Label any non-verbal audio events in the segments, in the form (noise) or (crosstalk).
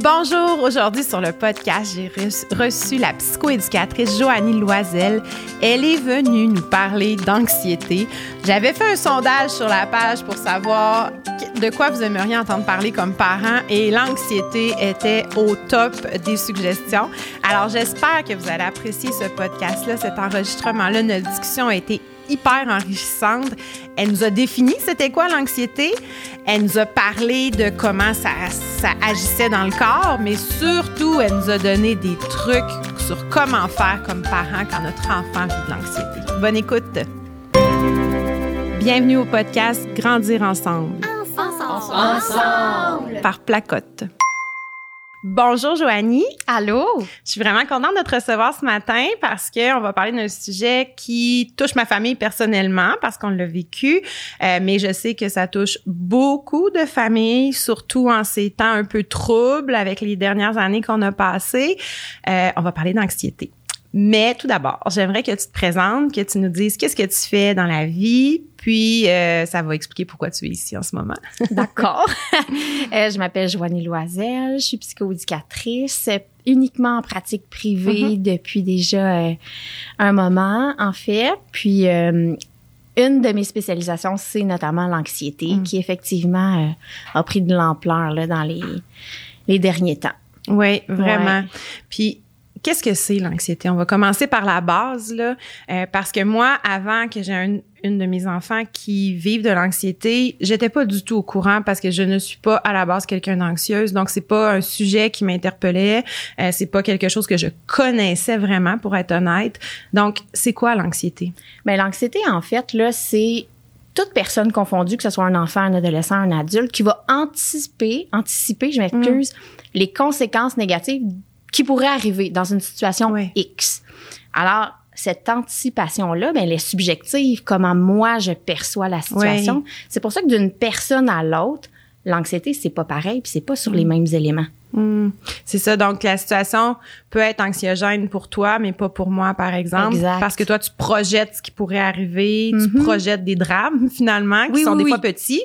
Bonjour, aujourd'hui sur le podcast, j'ai reçu la psychoéducatrice Joannie Loisel. Elle est venue nous parler d'anxiété. J'avais fait un sondage sur la page pour savoir de quoi vous aimeriez entendre parler comme parent et l'anxiété était au top des suggestions. Alors j'espère que vous allez apprécier ce podcast-là, cet enregistrement-là. Notre discussion a été hyper enrichissante. Elle nous a défini c'était quoi l'anxiété. Elle nous a parlé de comment ça, ça agissait dans le corps, mais surtout, elle nous a donné des trucs sur comment faire comme parent quand notre enfant vit de l'anxiété. Bonne écoute. Bienvenue au podcast Grandir ensemble. Ensemble. ensemble. Par Placotte. Bonjour Joanie. Allô? Je suis vraiment contente de te recevoir ce matin parce que on va parler d'un sujet qui touche ma famille personnellement parce qu'on l'a vécu, euh, mais je sais que ça touche beaucoup de familles, surtout en ces temps un peu troubles avec les dernières années qu'on a passées. Euh, on va parler d'anxiété. Mais tout d'abord, j'aimerais que tu te présentes, que tu nous dises qu'est-ce que tu fais dans la vie, puis euh, ça va expliquer pourquoi tu es ici en ce moment. (laughs) D'accord. (laughs) euh, je m'appelle Joanie Loisel, je suis psychoéducatrice uniquement en pratique privée mm-hmm. depuis déjà euh, un moment, en fait. Puis une de mes spécialisations, c'est notamment l'anxiété, mm. qui effectivement a pris de l'ampleur dans les, les derniers temps. Oui, vraiment. Puis qu'est-ce que c'est l'anxiété? On va commencer par la base, là, euh, parce que moi, avant que j'ai une de mes enfants qui vivent de l'anxiété, j'étais pas du tout au courant parce que je ne suis pas à la base quelqu'un d'anxieuse, donc c'est pas un sujet qui m'interpellait, euh, c'est pas quelque chose que je connaissais vraiment, pour être honnête. Donc, c'est quoi l'anxiété? Ben, l'anxiété, en fait, là, c'est toute personne confondue, que ce soit un enfant, un adolescent, un adulte, qui va anticiper, anticiper, je m'excuse, mm. les conséquences négatives qui pourrait arriver dans une situation X. Alors, cette anticipation-là, ben, elle est subjective, comment moi je perçois la situation. C'est pour ça que d'une personne à l'autre, l'anxiété, c'est pas pareil, puis c'est pas sur les mm. mêmes éléments. Mm. C'est ça. Donc, la situation peut être anxiogène pour toi, mais pas pour moi, par exemple. Exact. Parce que toi, tu projettes ce qui pourrait arriver, tu mm-hmm. projettes des drames, (laughs) finalement, qui sont des fois petits,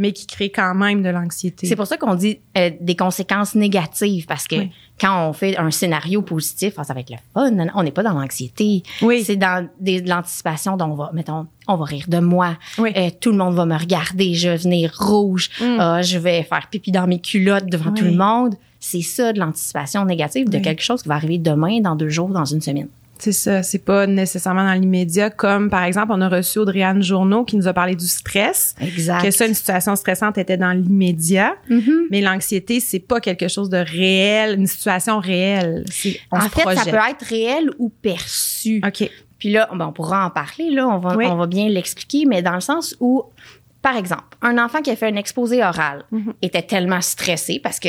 mais qui créent quand même de l'anxiété. C'est pour ça qu'on dit euh, des conséquences négatives, parce que quand on fait un scénario positif, ah, ça va être le fun. On n'est pas dans l'anxiété. Oui. C'est dans de l'anticipation dont on va, mettons, on va rire de moi. Oui. Euh, tout le monde va me regarder. Je vais venir rouge. Mm. Ah, je vais faire pipi dans mes culottes devant tout le monde. C'est ça de l'anticipation négative de quelque chose qui va arriver demain, dans deux jours, dans une semaine. C'est ça, c'est pas nécessairement dans l'immédiat comme par exemple on a reçu Audriane Journeau qui nous a parlé du stress. Exact. Que ça une situation stressante était dans l'immédiat, mm-hmm. mais l'anxiété c'est pas quelque chose de réel, une situation réelle. en fait, ça peut être réel ou perçu. OK. Puis là, on pourra en parler là, on va on va bien l'expliquer mais dans le sens où par exemple, un enfant qui a fait un exposé oral mm-hmm. était tellement stressé parce que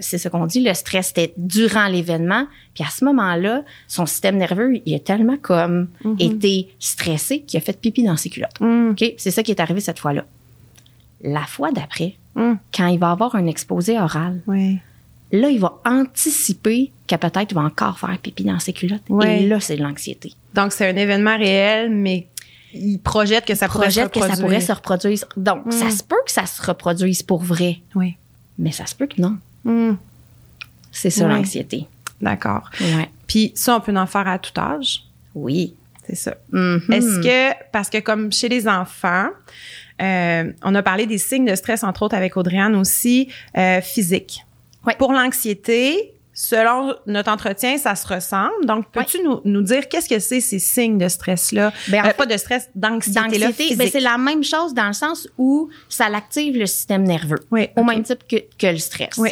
c'est ce qu'on dit, le stress était durant l'événement. Puis à ce moment-là, son système nerveux, il a tellement comme mhm. été stressé qu'il a fait pipi dans ses culottes. Mhm. OK? C'est ça qui est arrivé cette fois-là. La fois d'après, mhm. quand il va avoir un exposé oral, là, il va anticiper qu'à peut-être il va encore faire pipi dans ses culottes. Et là, c'est de l'anxiété. Donc, c'est un événement réel, mais il projette que ça pourrait se reproduire. que ça pourrait se reproduire. Donc, ça se peut que ça se reproduise pour vrai. Oui. Mais ça se peut que non. Hmm. C'est ça l'anxiété. D'accord. Puis ça, on peut en faire à tout âge? Oui. C'est ça. Mm-hmm. Est-ce que, parce que comme chez les enfants, euh, on a parlé des signes de stress, entre autres avec Audriane aussi, euh, physique. Pour l'anxiété, Selon notre entretien, ça se ressemble. Donc, peux-tu nous, nous, dire qu'est-ce que c'est ces signes de stress-là? Ben, euh, pas de stress, d'anxiété. Ben, c'est la même chose dans le sens où ça l'active le système nerveux. Oui, Au même type que, que le stress. Oui.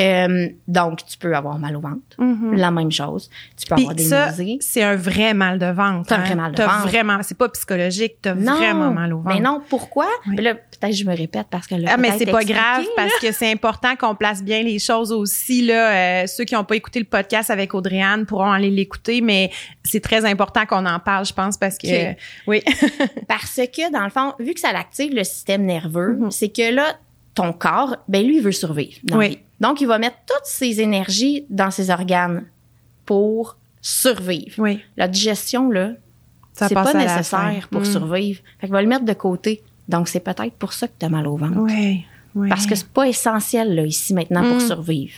Euh, donc, tu peux avoir mal au ventre. Mm-hmm. La même chose. Tu peux avoir des ça, c'est un vrai mal de ventre. Un vrai hein? mal de ventre. vraiment, c'est pas psychologique, t'as vraiment mal au ventre. Mais non, pourquoi? là, peut-être je me répète parce que là, Ah, mais c'est pas grave parce que c'est important qu'on place bien les choses aussi, là. Euh, ceux qui n'ont pas écouté le podcast avec Audriane pourront aller l'écouter, mais c'est très important qu'on en parle, je pense, parce que, (laughs) oui. (laughs) parce que, dans le fond, vu que ça active le système nerveux, mm-hmm. c'est que là, ton corps, ben lui, il veut survivre. oui. Donc, il va mettre toutes ses énergies dans ses organes pour survivre. Oui. La digestion, là, c'est pas nécessaire pour mm. survivre. Fait qu'il va le mettre de côté. Donc, c'est peut-être pour ça que tu as mal au ventre. Oui. Parce que c'est pas essentiel, là, ici, maintenant, pour mm. survivre.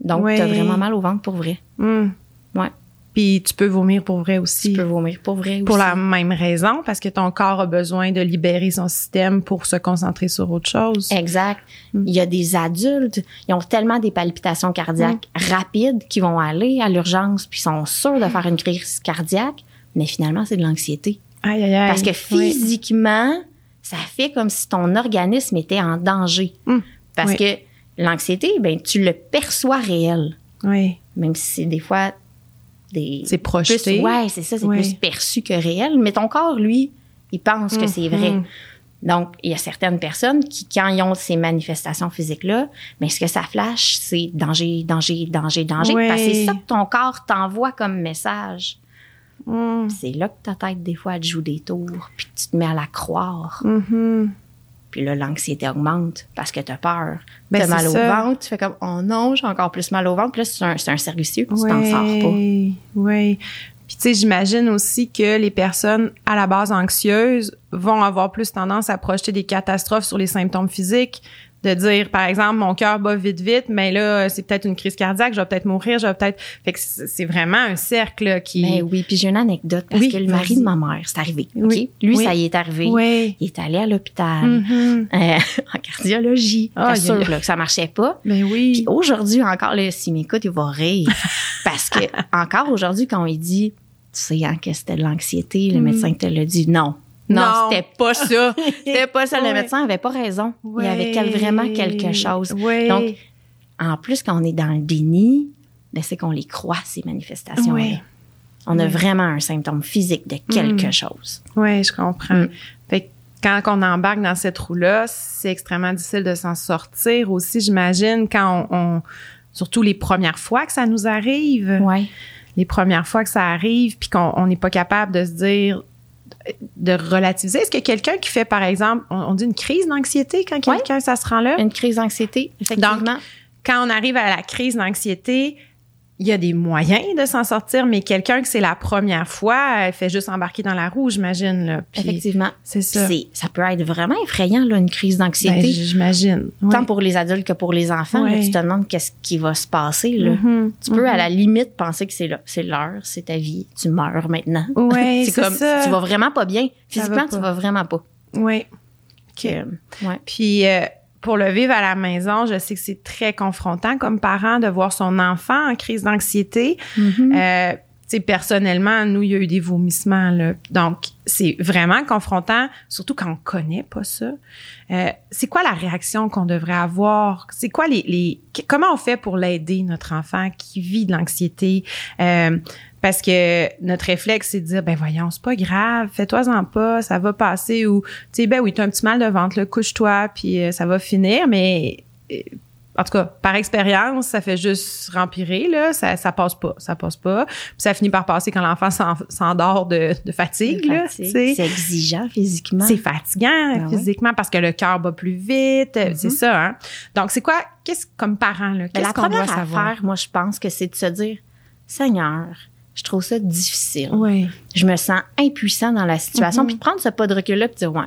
Donc, tu as vraiment mal au ventre pour vrai. Mm. Ouais. Puis tu peux vomir pour vrai aussi. Tu peux vomir pour vrai aussi. Pour la même raison, parce que ton corps a besoin de libérer son système pour se concentrer sur autre chose. Exact. Mm. Il y a des adultes, ils ont tellement des palpitations cardiaques Mm. rapides qu'ils vont aller à l'urgence puis sont sûrs de faire une crise cardiaque, mais finalement, c'est de l'anxiété. Aïe, aïe, aïe. Parce que Oui. physiquement, ça fait comme si ton organisme était en danger. Mm. Parce Oui. que l'anxiété, ben, tu le perçois réel, Oui. même si c'est des fois des. C'est projeté. Plus, ouais, c'est ça, c'est plus perçu que réel. Mais ton corps, lui, il pense que c'est vrai. Mhm. Donc, il y a certaines personnes qui, quand ils ont ces manifestations physiques-là, mais ce que ça flash, c'est danger, danger, danger, danger. Parce que c'est ça que ton corps t'envoie comme message. Mm. C'est là que ta tête, des fois, elle te joue des tours, puis tu te mets à la croire. Mhm. Puis là, l'anxiété augmente parce que tu as peur. Ben, tu as mal au ça. ventre, tu fais comme, oh non, j'ai encore plus mal au ventre. Puis là, c'est un, c'est un cercle vicieux, tu t'en sors pas. Oui, oui. Puis tu sais, j'imagine aussi que les personnes à la base anxieuses vont avoir plus tendance à projeter des catastrophes sur les symptômes physiques, de dire par exemple mon cœur bat vite vite, mais là c'est peut-être une crise cardiaque, je vais peut-être mourir, je vais peut-être fait que c'est vraiment un cercle là, qui Ben oui, puis j'ai une anecdote parce Oui, que le mari de ma mère, c'est arrivé. Oui, Lui, oui. ça y est arrivé. Oui. Il est allé à l'hôpital Mhm. euh, (laughs) en cardiologie. Ah, il a- sûr là, que ça marchait pas. Ben oui. Puis aujourd'hui encore, là, s'il m'écoute, il va rire. (laughs) Parce que encore aujourd'hui, quand on lui dit, tu sais hein, que c'était de l'anxiété, le médecin te l'a dit, non. Non. Non. c'était (laughs) pas ça. C'était pas ça. Le Ouais. médecin avait pas raison. Il y avait Ouais. quel- vraiment quelque chose. Ouais. Donc, en plus, quand on est dans le déni, ben, c'est qu'on les croit, ces manifestations-là. Ouais. On a Ouais. vraiment un symptôme physique de quelque Mm. chose. Oui, je comprends. Mm. Fait que quand on embarque dans cette roue-là, c'est extrêmement difficile de s'en sortir aussi, j'imagine, quand on, on- Surtout les premières fois que ça nous arrive. Ouais. Les premières fois que ça arrive, puis qu'on on n'est pas capable de se dire de relativiser? Est-ce que quelqu'un qui fait, par exemple, on, on dit une crise d'anxiété quand Ouais. quelqu'un, ça se rend là? Une crise d'anxiété, effectivement. quand on arrive à la crise d'anxiété, il y a des moyens de s'en sortir, mais quelqu'un que c'est la première fois, elle fait juste embarquer dans la roue, j'imagine. Là. Puis effectivement. C'est ça. c'est- ça peut être vraiment effrayant, là, une crise Ben, d'anxiété. j'imagine. Tant pour les adultes que pour les enfants. là, tu te demandes qu'est-ce qui va se passer. Là. Mhm, Tu peux, à mhm. la limite, penser que c'est là. C'est l'heure, c'est ta vie. Tu meurs maintenant. Ouais, (laughs) c'est c'est comme, ça. tu vas vraiment pas bien. Physiquement, pas. tu vas vraiment pas. Oui. Que, ouais. Puis euh, pour le vivre à la maison, je sais que c'est très confrontant comme parent de voir son enfant en crise d'anxiété. Euh, tu sais, personnellement, nous, il y a eu des vomissements, là. Donc, c'est vraiment confrontant, surtout quand on connaît pas ça. Euh, c'est quoi la réaction qu'on devrait avoir? C'est quoi les, les, comment on fait pour l'aider, notre enfant qui vit de l'anxiété? Euh, parce que notre réflexe, c'est de dire, ben voyons, c'est pas grave, fais-toi-en pas, ça va passer. Ou, tu sais, ben oui, t'as un petit mal de ventre, couche-toi, puis euh, ça va finir. Mais euh, en tout cas, par expérience, ça fait juste rempirer, là. Ça, ça passe pas. Ça passe pas. Puis ça finit par passer quand l'enfant s'en- s'endort de, de fatigue, là. Fatigue. C'est exigeant physiquement. C'est fatigant Ben oui. physiquement parce que le cœur bat plus vite. euh, C'est ça, hein. Donc, c'est quoi, qu'est-ce, comme parent, là, Mais qu'est-ce qu'on doit savoir? affaire, moi, je pense que c'est de se dire, Seigneur, je trouve ça difficile. Oui. Je me sens impuissant dans la situation. Mhm. Puis de prendre ce pas de recul-là, de dire, ouais,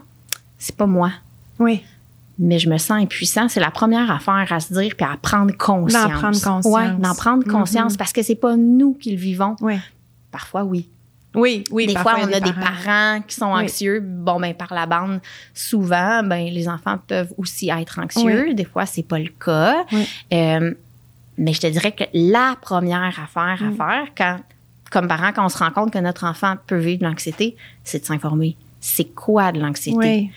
c'est pas moi. Oui. mais je me sens impuissant. C'est la première affaire à se dire puis à prendre conscience. D'en prendre conscience. Ouais, d'en prendre conscience Mhm. parce que c'est pas nous qui le vivons. Oui. Parfois, oui. Oui, oui. des fois, on a des parents qui sont Oui. anxieux. Bon, ben, par la bande, souvent, ben, les enfants peuvent aussi être anxieux. Des fois, c'est pas le cas. Oui. Euh, mais je te dirais que la première affaire à Mm. faire, quand, comme parent, quand on se rend compte que notre enfant peut vivre de l'anxiété, c'est de s'informer. C'est quoi de l'anxiété? Oui.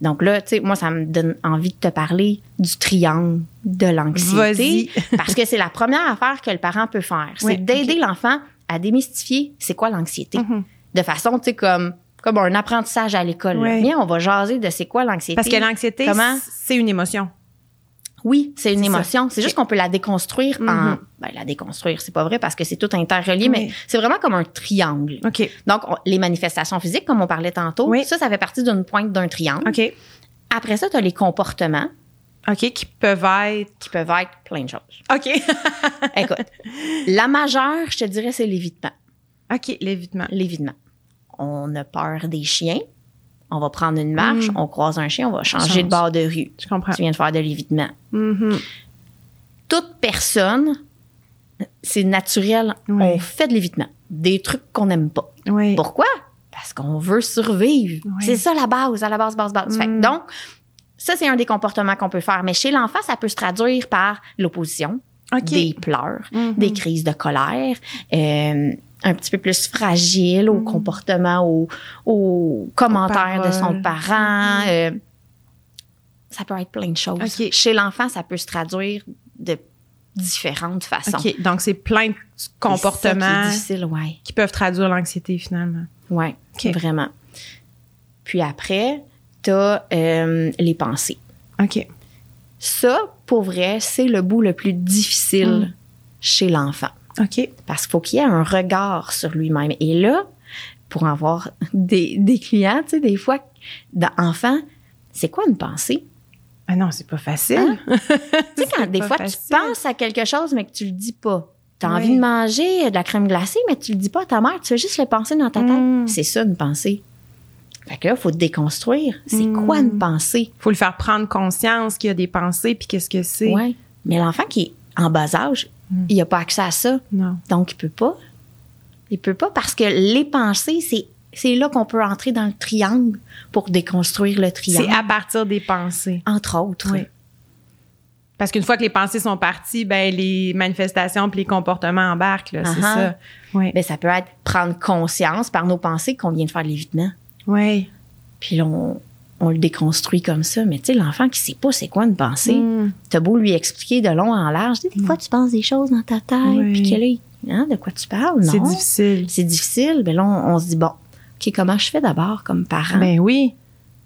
Donc là, tu sais, moi, ça me donne envie de te parler du triangle de l'anxiété. Vas-y. (laughs) parce que c'est la première affaire que le parent peut faire. C'est Oui, d'aider l'enfant à démystifier c'est quoi l'anxiété. Mhm. De façon, tu sais, comme, comme un apprentissage à l'école. Oui. On va jaser de c'est quoi l'anxiété. Parce que l'anxiété, Comment? c'est une émotion. Oui, c'est une émotion. C'est juste qu'on peut la déconstruire en. Mhm. Ben, la déconstruire, c'est pas vrai parce que c'est tout interrelié, Oui. mais c'est vraiment comme un triangle. OK. Donc, on- les manifestations physiques, comme on parlait tantôt, Oui. ça, ça fait partie d'une pointe d'un triangle. OK. Après ça, tu as les comportements OK, qui peuvent être. qui peuvent être plein de choses. OK. (laughs) Écoute, la majeure, je te dirais, c'est l'évitement. OK, l'évitement. L'évitement. On a peur des chiens. On va prendre une marche, Mm. on croise un chien, on va changer Change. de bord de rue. Je comprends. Tu viens de faire de l'évitement. Mhm. Toute personne c'est naturel. On fait de l'évitement. Des trucs qu'on n'aime pas. Oui. Pourquoi? Parce qu'on veut survivre. C'est ça la base, à la base, base, base. Fait que Mm. donc, ça, c'est un des comportements qu'on peut faire. Mais chez l'enfant, ça peut se traduire par l'opposition, des pleurs, Mhm. des crises de colère, euh, un petit peu plus fragile au comportement, au, au commentaire de son parent. euh, ça peut être plein de choses. Chez l'enfant, ça peut se traduire de différentes façons. Donc, c'est plein de qui comportements ouais. qui peuvent traduire l'anxiété, finalement. OK. vraiment. Puis après, t'as euh, les pensées. OK. Ça, pour vrai, c'est le bout le plus difficile Mm. chez l'enfant. OK. Parce qu'il faut qu'il y ait un regard sur lui-même. Et là, pour avoir des, des clients, tu sais, des fois, d'enfants, c'est quoi une pensée? Ah non, c'est pas facile. Hein? (laughs) Tu sais, quand des fois, facile. tu penses à quelque chose, mais que tu le dis pas. Tu as Oui. envie de manger de la crème glacée, mais tu le dis pas à ta mère. Tu fais juste le penser dans ta tête. Mm. C'est ça, une pensée. Fait que là, il faut déconstruire. C'est Mm. quoi une pensée? faut le faire prendre conscience qu'il y a des pensées, puis qu'est-ce que c'est. Ouais. Mais l'enfant qui est en bas âge, Mm. il n'a pas accès à ça. Non. Donc, il peut pas. Il peut pas parce que les pensées, c'est, c'est là qu'on peut entrer dans le triangle pour déconstruire le triangle. C'est à partir des pensées. Entre autres. Oui. Parce qu'une fois que les pensées sont parties, ben les manifestations puis les comportements embarquent, là, c'est Uh-huh. ça. Oui. Ben, ça peut être prendre conscience par nos pensées qu'on vient de faire de l'évitement. Oui. Puis là, on, on le déconstruit comme ça. Mais tu sais, l'enfant qui sait pas c'est quoi une pensée, Mm. t'as beau lui expliquer de long en large. Des fois, tu penses des choses dans ta tête, Oui. puis que là, hein, de quoi tu parles? C'est difficile. C'est difficile. Ben là, on, on se dit, bon, OK, comment je fais d'abord comme parent? Ben oui.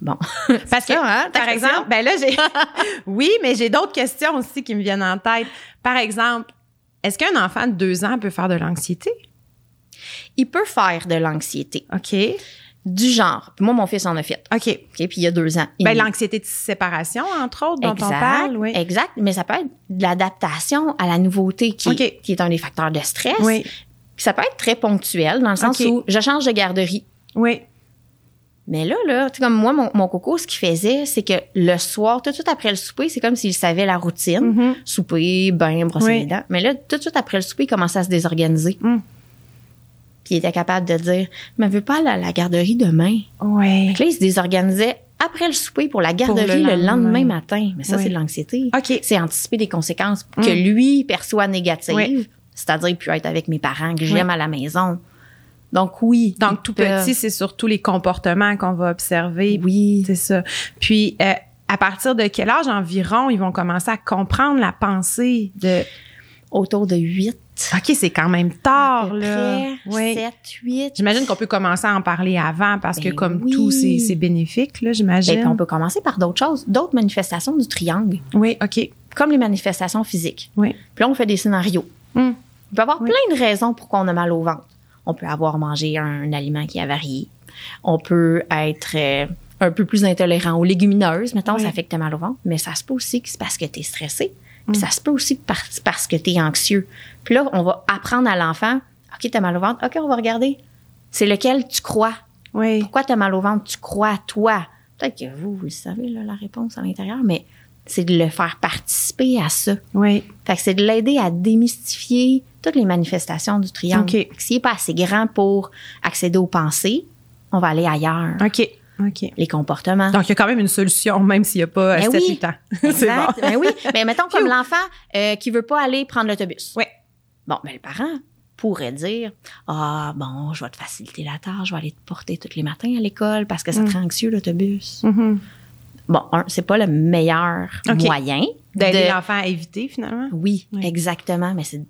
bon. (laughs) Parce que, ça, hein, par question? exemple, ben là, j'ai. (laughs) oui, mais j'ai d'autres questions aussi qui me viennent en tête. Par exemple, est-ce qu'un enfant de deux ans peut faire de l'anxiété? Il peut faire de l'anxiété. OK. Du genre. Puis moi, mon fils en a fait. OK. OK, puis il y a deux ans. Ben, l'anxiété de séparation, entre autres, dont exact, on parle. Oui. Exact. Mais ça peut être de l'adaptation à la nouveauté qui, qui est un des facteurs de stress. Oui. Puis ça peut être très ponctuel dans le sens où je change de garderie. Oui. Mais là, là, tu sais, comme moi, mon, mon coco, ce qu'il faisait, c'est que le soir, tout de suite après le souper, c'est comme s'il savait la routine. Mhm. Souper, bain, brosser Oui. les dents. Mais là, tout de suite après le souper, il commençait à se désorganiser. Mm. Puis il était capable de dire, mais veux pas aller à la garderie demain. Fait que là, il se désorganisait après le souper pour la garderie le le, lendemain. lendemain. matin. Mais ça, Oui. c'est de l'anxiété. OK. C'est anticiper des conséquences que Mm. lui perçoit négatives. Oui. C'est-à-dire, puis être avec mes parents que j'aime à la maison. Donc, oui. Donc, tout peuvent- petit, c'est surtout les comportements qu'on va observer. Oui. C'est ça. Puis, euh, à partir de quel âge environ ils vont commencer à comprendre la pensée de. Autour de 8. OK, c'est quand même tard, là. Oui. Oui. 7, 8. J'imagine qu'on peut commencer à en parler avant parce que, Ben comme oui. tout, c'est bénéfique, là, Et j'imagine. puis, on peut commencer par d'autres choses, d'autres manifestations du triangle, Oui, OK. comme les manifestations physiques. Oui. Puis là, on fait des scénarios. Hmm. Il peut y avoir Oui. plein de raisons pourquoi on a mal au ventre. On peut avoir mangé un aliment qui a varié. On peut être euh, un peu plus intolérant aux légumineuses, mettons, Oui. ça fait que tu as mal au ventre. Mais ça se peut aussi que c'est parce que tu es stressé. Puis ça se peut aussi par- parce que tu es anxieux. Puis là, on va apprendre à l'enfant, OK, tu as mal au ventre. OK, on va regarder. C'est lequel tu crois? Oui. Pourquoi tu as mal au ventre? Tu crois à toi? Peut-être que vous, vous le savez, là, la réponse à l'intérieur, mais c'est de le faire participer à ça. Oui. Fait que c'est de l'aider à démystifier toutes les manifestations du triangle. OK. Fait que S'il n'est pas assez grand pour accéder aux pensées, on va aller ailleurs. OK. Les comportements. Donc, il y a quand même une solution, même s'il n'y a pas Ben 7-8 oui. ans. (laughs) c'est bon. Ben oui. Mais mettons comme l'enfant euh, qui veut pas aller prendre l'autobus. Oui. Bon, ben le parent pourrait dire Ah, bon, je vais te faciliter la tâche, je vais aller te porter tous les matins à l'école parce que ça te rend anxieux l'autobus. Mhm. Bon, un, c'est pas le meilleur moyen D'aider de- l'enfant à éviter, finalement. Oui, Oui. exactement. Mais c'est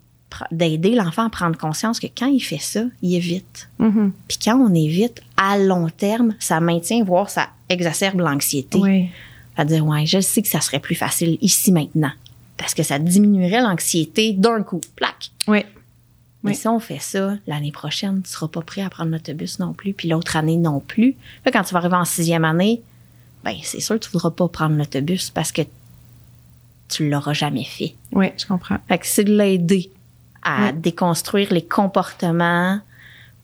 d'aider l'enfant à prendre conscience que quand il fait ça, il évite. Mhm. Puis quand on évite, à long terme, ça maintient, voire ça exacerbe l'anxiété. Oui. À dire, ouais, je sais que ça serait plus facile ici maintenant. Parce que ça diminuerait l'anxiété d'un coup. Plaque. Oui. Mais Oui. si on fait ça, l'année prochaine, tu seras pas prêt à prendre l'autobus non plus, puis l'autre année non plus. Là, quand tu vas arriver en sixième année, ben c'est sûr que tu voudras pas prendre l'autobus parce que tu l'auras jamais fait. Oui, je comprends. Fait que c'est de l'aider à Ouais. déconstruire les comportements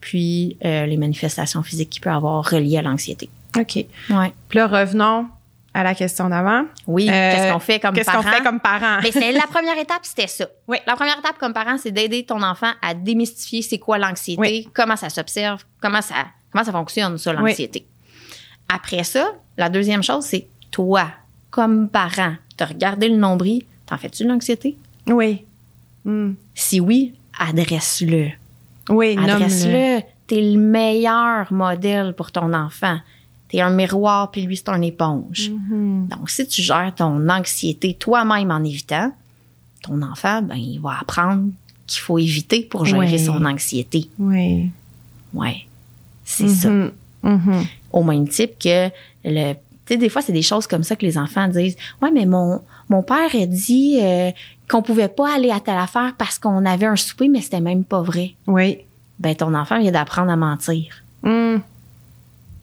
puis euh, les manifestations physiques qu'il peut avoir reliées à l'anxiété. OK. Ouais. Puis là, revenons à la question d'avant. Oui, Euh, qu'est-ce qu'on fait comme Qu'est-ce parent? qu'on fait comme parents? Mais c'est la première étape, c'était ça. Oui. La première étape comme parent, c'est d'aider ton enfant à démystifier c'est quoi l'anxiété, Oui. comment ça s'observe, comment ça, comment ça fonctionne, ça, l'anxiété. Après ça, la deuxième chose, c'est toi, comme parent, te regarder le nombril, t'en fais-tu de l'anxiété? Oui. Si oui, adresse-le. Oui. Adresse-le. T'es le meilleur modèle pour ton enfant. T'es un miroir, puis lui, c'est une éponge. Mhm. Donc, si tu gères ton anxiété toi-même en évitant, ton enfant, ben, il va apprendre qu'il faut éviter pour gérer Ouais. son anxiété. Oui. Ouais. C'est ça. Mhm. Mhm. Au même type que le. Tu sais, des fois, c'est des choses comme ça que les enfants disent. Ouais, mais mon, mon père a dit euh, qu'on pouvait pas aller à telle affaire parce qu'on avait un souper, mais c'était même pas vrai. Oui. Ben, ton enfant vient d'apprendre à mentir. Hmm.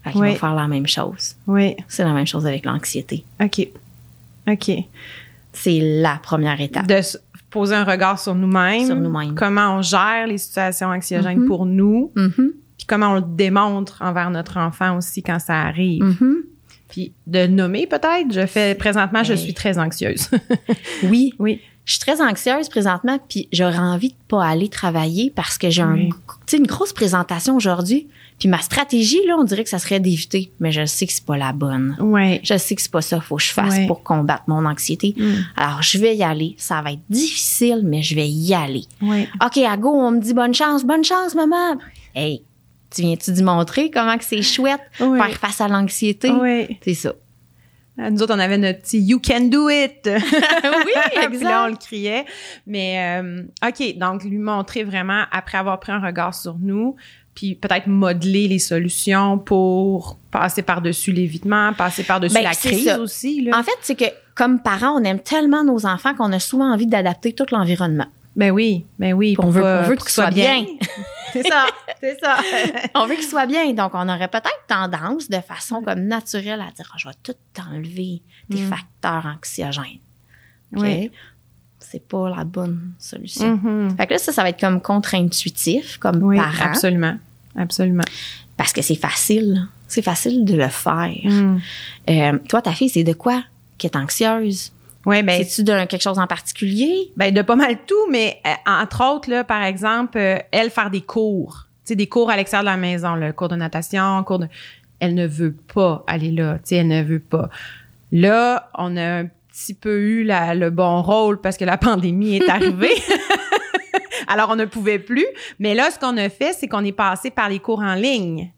Fait qu'il Oui. va faire la même chose. Oui. C'est la même chose avec l'anxiété. OK. OK. C'est la première étape. De se poser un regard sur nous-mêmes. Sur nous-mêmes. Comment on gère les situations anxiogènes Mhm. pour nous. Mhm, Puis comment on le démontre envers notre enfant aussi quand ça arrive. mhm. Puis de nommer peut-être? Je fais présentement, je Hey. suis très anxieuse. Oui, (laughs) oui. Je suis très anxieuse présentement, puis j'aurais envie de pas aller travailler parce que j'ai Oui. une grosse présentation aujourd'hui. Puis ma stratégie, là, on dirait que ça serait d'éviter, mais je sais que c'est pas la bonne. Oui. Je sais que c'est pas ça qu'il faut que je fasse Ouais. pour combattre mon anxiété. Mm. Alors, je vais y aller. Ça va être difficile, mais je vais y aller. Oui. OK, à go, on me dit bonne chance, bonne chance, maman. Hey, tu viens-tu démontrer comment que c'est chouette faire face à l'anxiété? Oui. C'est ça. Euh, Nous autres, on avait notre petit You can do it. (laughs) oui, Puis là, on le criait. Mais, euh, OK, donc lui montrer vraiment, après avoir pris un regard sur nous, puis peut-être modeler les solutions pour passer par-dessus l'évitement, passer par-dessus Ben, la crise ça. aussi. Là. En fait, c'est que comme parents, on aime tellement nos enfants qu'on a souvent envie d'adapter tout l'environnement. Ben oui, ben oui. On veut- on veut qu'il soit bien? c'est ça, c'est ça. on veut qu'ils soient bien. Donc, on aurait peut-être tendance, de façon comme naturelle, à dire Ah, je vais tout enlever tes Mm. facteurs anxiogènes. OK? Oui. C'est pas la bonne solution. Mhm. Fait que là, ça, ça va être comme contre-intuitif, comme Oui, parent, absolument. Absolument. parce que c'est facile. C'est facile de le faire. Mm. Euh, toi, ta fille, c'est de quoi qu'elle est anxieuse? Oui, ben, C'est-tu d'un quelque chose en particulier? Ben de pas mal tout, mais euh, entre autres là, par exemple, euh, elle faire des cours, tu sais des cours à l'extérieur de la maison, le cours de natation, cours de, elle ne veut pas aller là, tu sais, elle ne veut pas. Là, on a un petit peu eu la- le bon rôle parce que la (laughs) pandémie est arrivée. (laughs) Alors on ne pouvait plus, mais là ce qu'on a fait, c'est qu'on est passé par les cours en ligne.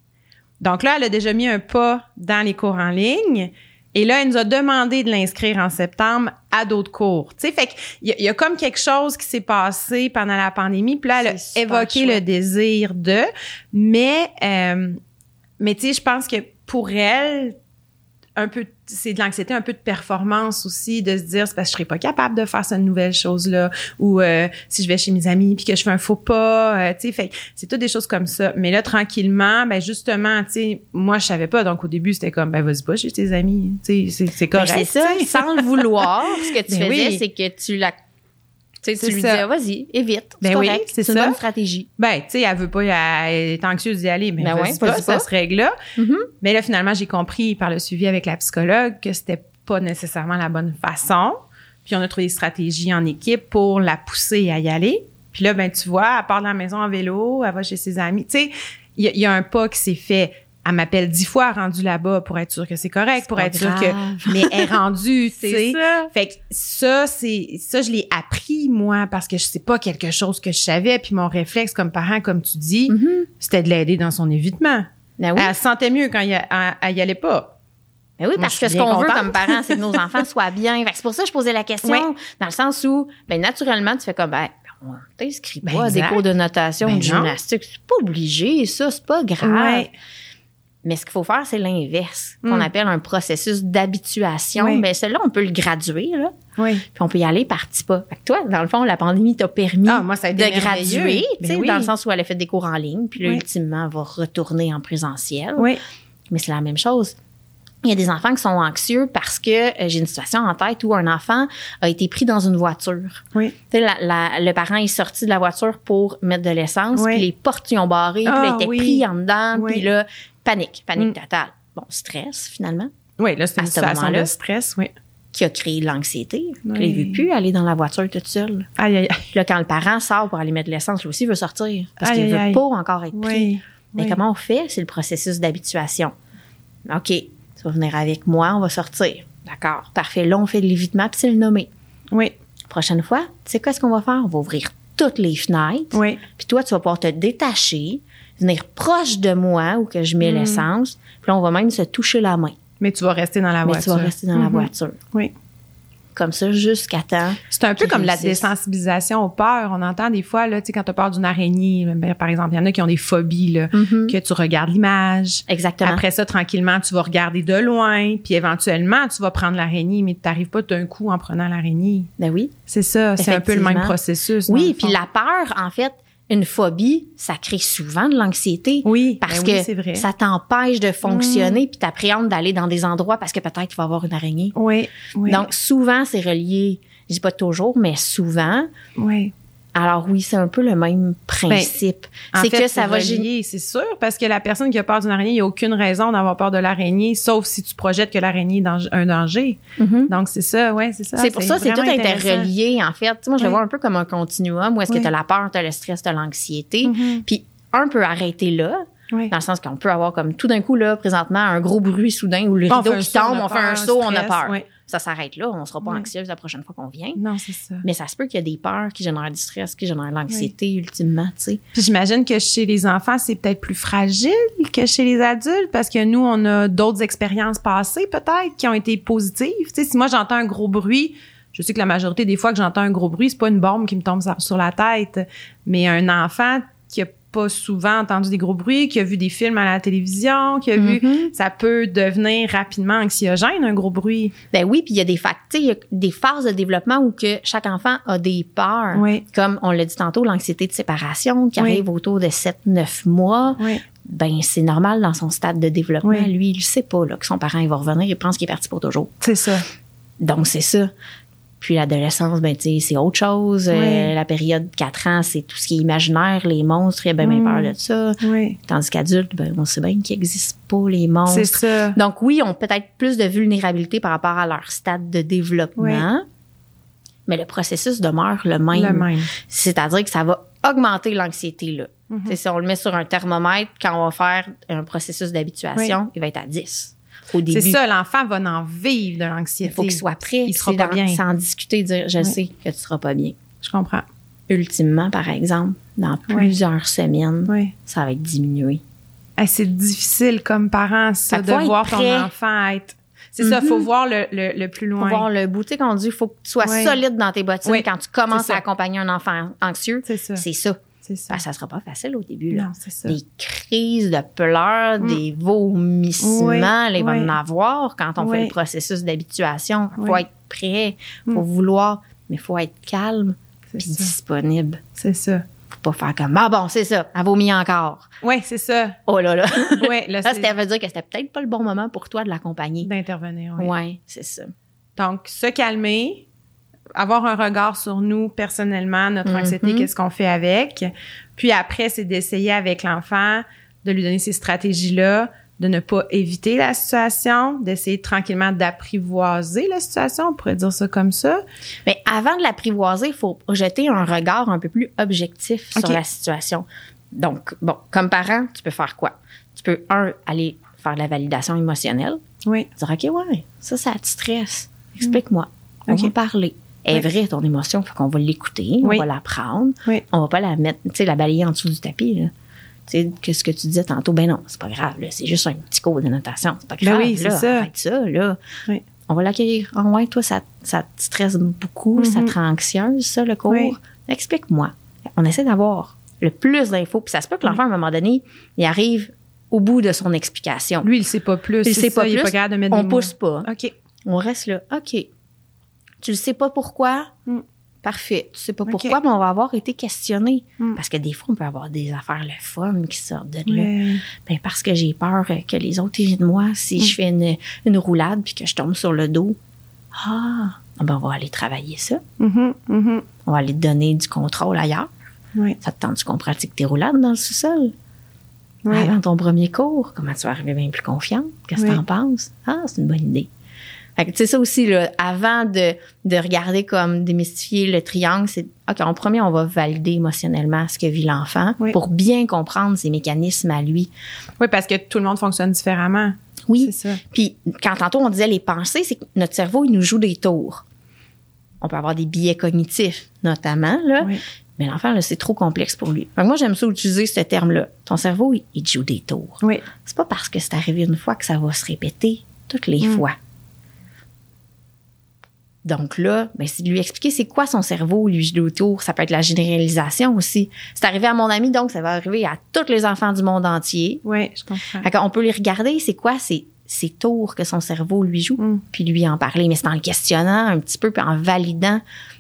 Donc là, elle a déjà mis un pas dans les cours en ligne. Et là, elle nous a demandé de l'inscrire en septembre à d'autres cours. Tu sais, fait qu'il y, y a comme quelque chose qui s'est passé pendant la pandémie. Puis là, elle a évoqué le désir de. Mais, euh, mais tu sais, je pense que pour elle, un peu, c'est de l'anxiété, un peu de performance aussi, de se dire, c'est parce que je serais pas capable de faire cette nouvelle chose-là, ou euh, si je vais chez mes amis puis que je fais un faux pas, euh, tu sais, c'est toutes des choses comme ça. Mais là, tranquillement, ben justement, tu sais, moi, je savais pas, donc au début, c'était comme, ben vas-y pas chez tes amis, tu sais, c'est- Ben, correct. c'est ça, sans le vouloir. Ce que tu Ben faisais, oui. c'est que tu la. Tu sais, C'est tu lui ça. disais, vas-y, évite. Ben c'est oui, c'est une ça. bonne stratégie. Ben, tu sais, elle veut pas, elle est anxieuse d'y aller, mais Ben ouais, pas, ça pas. se règle là. Mhm. Mais là, finalement, j'ai compris par le suivi avec la psychologue que c'était pas nécessairement la bonne façon. Puis on a trouvé des stratégies en équipe pour la pousser à y aller. Puis là, ben tu vois, elle part de la maison en vélo, elle va chez ses amis. Tu sais, il y, a- il y a un pas qui s'est fait. Elle m'appelle dix fois rendue là-bas pour être sûre que c'est correct, pour être sûre que... (laughs) Mais elle est rendue, (laughs) tu C'est sais. ça. Fait que ça, c'est ça, je l'ai appris moi parce que je sais pas quelque chose que je savais. Puis mon réflexe comme parent, comme tu dis, Mhm. c'était de l'aider dans son évitement. Ben oui. Elle se sentait mieux quand il elle, elle y allait pas. Ben oui, Moi, parce que ce qu'on veut comme parents, c'est que nos (laughs) enfants soient bien. C'est pour ça que je posais la question, Oui. dans le sens où, ben, naturellement, tu fais comme, ben, on t'inscris Ben, pas à des cours de natation, Ben de gymnastique. C'est pas obligé, ça, c'est pas grave. Ouais. Mais ce qu'il faut faire, c'est l'inverse, qu'on Mm. appelle un processus d'habituation. Oui. Mais celui-là, on peut le graduer, là. Oui. Puis on peut y aller par petits pas. Fait que toi, dans le fond, la pandémie t'a permis Ah, moi, ça a de graduer, Ben oui. dans le sens où elle a fait des cours en ligne, puis là, Oui. ultimement, elle va retourner en présentiel. Oui. Mais c'est la même chose. Il y a des enfants qui sont anxieux parce que euh, j'ai une situation en tête où un enfant a été pris dans une voiture. Oui. La- la- le parent est sorti de la voiture pour mettre de l'essence, Oui. puis les portes y ont barré, puis là, il Ah, était oui. pris en dedans, Oui. puis là, panique, panique Mm. totale. Bon, stress finalement. Oui, là, c'est une situation de stress, oui. Qui a créé l'anxiété. Oui. Il ne veut plus aller dans la voiture toute seule. Aïe, aïe, Là, quand le parent sort pour aller mettre de l'essence, lui aussi veut sortir. Parce qu'il ne veut pas encore être pris. Mais comment on fait? C'est le processus d'habituation. OK, tu vas venir avec moi, on va sortir. D'accord, parfait. Là, on fait de l'évitement, puis c'est le nommer. Oui. Prochaine fois, tu sais quoi ce qu'on va faire? On va ouvrir toutes les fenêtres. Oui. Puis toi, tu vas pouvoir te détacher, venir proche de moi où que je mets l'essence. Puis là, on va même se toucher la main. Mais tu vas rester dans la Mais voiture. tu vas rester dans la voiture. Oui. Comme ça, jusqu'à temps. C'est un peu comme la désensibilisation aux peurs. On entend des fois, là, tu sais, quand tu as peur d'une araignée, ben, par exemple, il y en a qui ont des phobies, là, que tu regardes l'image. Exactement. Après ça, tranquillement, tu vas regarder de loin, puis éventuellement, tu vas prendre l'araignée, mais tu n'arrives pas d'un coup en prenant l'araignée. Ben oui. C'est ça, c'est un peu le même processus. Oui, puis la peur, en fait, une phobie, ça crée souvent de l'anxiété. Oui, Parce ben oui, c'est que vrai. Mm. ça t'empêche de fonctionner, puis t'appréhendes d'aller dans des endroits parce que peut-être il va y avoir une araignée. Oui, oui. Donc, souvent, c'est relié, je dis pas toujours, mais souvent. oui. Alors oui, c'est un peu le même principe. En c'est que ça va relié, c'est sûr, parce que la personne qui a peur d'une araignée, il n'y a aucune raison d'avoir peur de l'araignée, sauf si tu projettes que l'araignée est un danger. Mhm. Donc, c'est ça, ouais, c'est ça. C'est pour ça, c'est tout interrelié, en fait. Moi, je le Oui. vois un peu comme un continuum où est-ce que tu as la peur, tu as le stress, tu as l'anxiété. Mhm. Puis, un peut arrêter là, Oui. dans le sens qu'on peut avoir comme tout d'un coup, là, présentement, un gros bruit soudain ou le rideau qui tombe, on fait un saut, on a peur. oui. Ça s'arrête là, on sera pas Oui. anxieuse la prochaine fois qu'on vient. Non, c'est ça. Mais ça se peut qu'il y a des peurs qui génèrent du stress, qui génèrent de l'anxiété, ultimement, tu sais. Puis j'imagine que chez les enfants, c'est peut-être plus fragile que chez les adultes parce que nous, on a d'autres expériences passées peut-être qui ont été positives. Tu sais, si moi j'entends un gros bruit, je sais que la majorité des fois que j'entends un gros bruit, c'est pas une bombe qui me tombe sur- la tête, mais un enfant pas souvent entendu des gros bruits, qui a vu des films à la télévision, qui a vu, Mhm. ça peut devenir rapidement anxiogène un gros bruit. Ben oui, puis il y a des il y a des phases de développement où que chaque enfant a des peurs. Oui. Comme on l'a dit tantôt, l'anxiété de séparation qui Oui. arrive autour de 7-9 mois. Oui. Ben, c'est normal dans son stade de développement. Lui, il ne sait pas là, que son parent il va revenir, il pense qu'il est parti pour toujours. C'est ça. Donc, c'est ça. Puis l'adolescence, ben, tu sais, c'est autre chose. Euh, la période 4 ans, c'est tout ce qui est imaginaire, les monstres, il y a bien, bien Mm. peur de ça. Oui. Tandis qu'adulte, ben, on sait bien qu'il n'existe pas les monstres. C'est ça. Donc oui, ils ont peut-être plus de vulnérabilité par rapport à leur stade de développement, mais le processus demeure le même. Le même. C'est-à-dire que ça va augmenter l'anxiété là. Tu sais, Si on le met sur un thermomètre, quand on va faire un processus d'habituation, il va être à 10 au C'est ça, l'enfant va en vivre de Il l'anxiété. faut qu'il soit prêt. Il sera pas bien. Sans discuter, dire je Oui. sais que tu seras pas bien. Je comprends. Ultimement, par exemple, dans plusieurs semaines, Oui. ça va être diminué. Hey, c'est difficile comme parent, ça, de faut voir ton enfant être. C'est ça, Mhm. faut voir le, le, le plus Faut loin. voir le bout. Tu sais, qu'on dit, il faut que tu sois solide dans tes bottines quand tu commences à accompagner un enfant anxieux. C'est ça. C'est ça. C'est ça. Ben, ça sera pas facile au début. Là. Non, c'est ça. Des crises de pleurs, des vomissements, Oui, il va oui. en avoir quand on fait Oui. le processus d'habituation. Il faut Oui. être prêt, il faut Mm. vouloir, mais il faut être calme ça. disponible. C'est ça. faut pas faire comme ah bon c'est ça elle vomit encore Oui, c'est ça. oh là là (laughs) Oui, là, ça ça veut dire que c'était peut-être pas le bon moment pour toi de l'accompagner d'intervenir. Oui. ouais c'est ça Donc, se calmer, avoir un regard sur nous personnellement, notre Mhm. anxiété, qu'est-ce qu'on fait avec. Puis après, c'est d'essayer avec l'enfant de lui donner ces stratégies-là, de ne pas éviter la situation, d'essayer tranquillement d'apprivoiser la situation, on pourrait dire ça comme ça. mais avant de l'apprivoiser il faut jeter un regard un peu plus objectif sur la situation donc bon comme parent tu peux faire quoi? Tu peux un aller faire de la validation émotionnelle Oui. dire ok ouais ça ça te stresse explique-moi on Ok. va parler est Oui. vraie ton émotion fait qu'on va l'écouter Oui. on va la prendre Oui. on va pas la mettre, tu sais, la balayer en dessous du tapis, là. Tu sais, que ce que tu disais tantôt, ben non, c'est pas grave. C'est juste un petit cours de notation. C'est pas Ben grave, oui, c'est là. ça. Arrête ça, là. On va l'accueillir. Ah ouais, toi, ça, ça te stresse beaucoup, ça Mhm. te rend anxieuse, ça, le cours? Explique-moi. On essaie d'avoir le plus d'infos. Puis ça se peut que l'enfant, à un moment donné, il arrive au bout de son explication. Lui, il sait pas plus. Il sait ça, pas Il est plus. pas capable de mettre On des pousse mots. pas. OK. On reste là. OK. Tu ne sais pas pourquoi? Mm. Parfait. Tu sais pas pourquoi, mais on va avoir été questionné. Mm. Parce que des fois, on peut avoir des affaires le fun qui sortent de là. Ben, parce que j'ai peur euh, que les autres irient de moi si Mm. je fais une, une roulade puis que je tombe sur le dos. Ah! Ben, on va aller travailler ça. Mhm, mhm. On va aller te donner du contrôle ailleurs. Oui. Ça te tente qu'on pratique tes roulades dans le sous-sol? avant ton premier cours. Comment tu vas arriver bien plus confiante? Qu'est-ce que tu en penses? Ah, c'est une bonne idée. C'est ça aussi, là, avant de, de regarder comme démystifier le triangle, c'est OK, en premier, on va valider émotionnellement ce que vit l'enfant pour bien comprendre ses mécanismes à lui. Oui, parce que tout le monde fonctionne différemment. Oui. C'est ça. Puis quand tantôt on disait les pensées, c'est que notre cerveau, il nous joue des tours. On peut avoir des biais cognitifs, notamment, là. Mais l'enfant, c'est trop complexe pour lui. moi, j'aime ça utiliser ce terme-là. Ton cerveau, il, joue des tours. Oui. C'est pas parce que c'est arrivé une fois que ça va se répéter toutes les mm. fois. Donc là, ben, c'est de lui expliquer c'est quoi son cerveau, lui joue autour. Ça peut être la généralisation aussi. C'est arrivé à mon ami, donc ça va arriver à tous les enfants du monde entier. Oui, je comprends. on peut les regarder, c'est quoi ces, ces tours que son cerveau lui joue, mm. puis lui en parler. Mais c'est en le questionnant un petit peu, puis en validant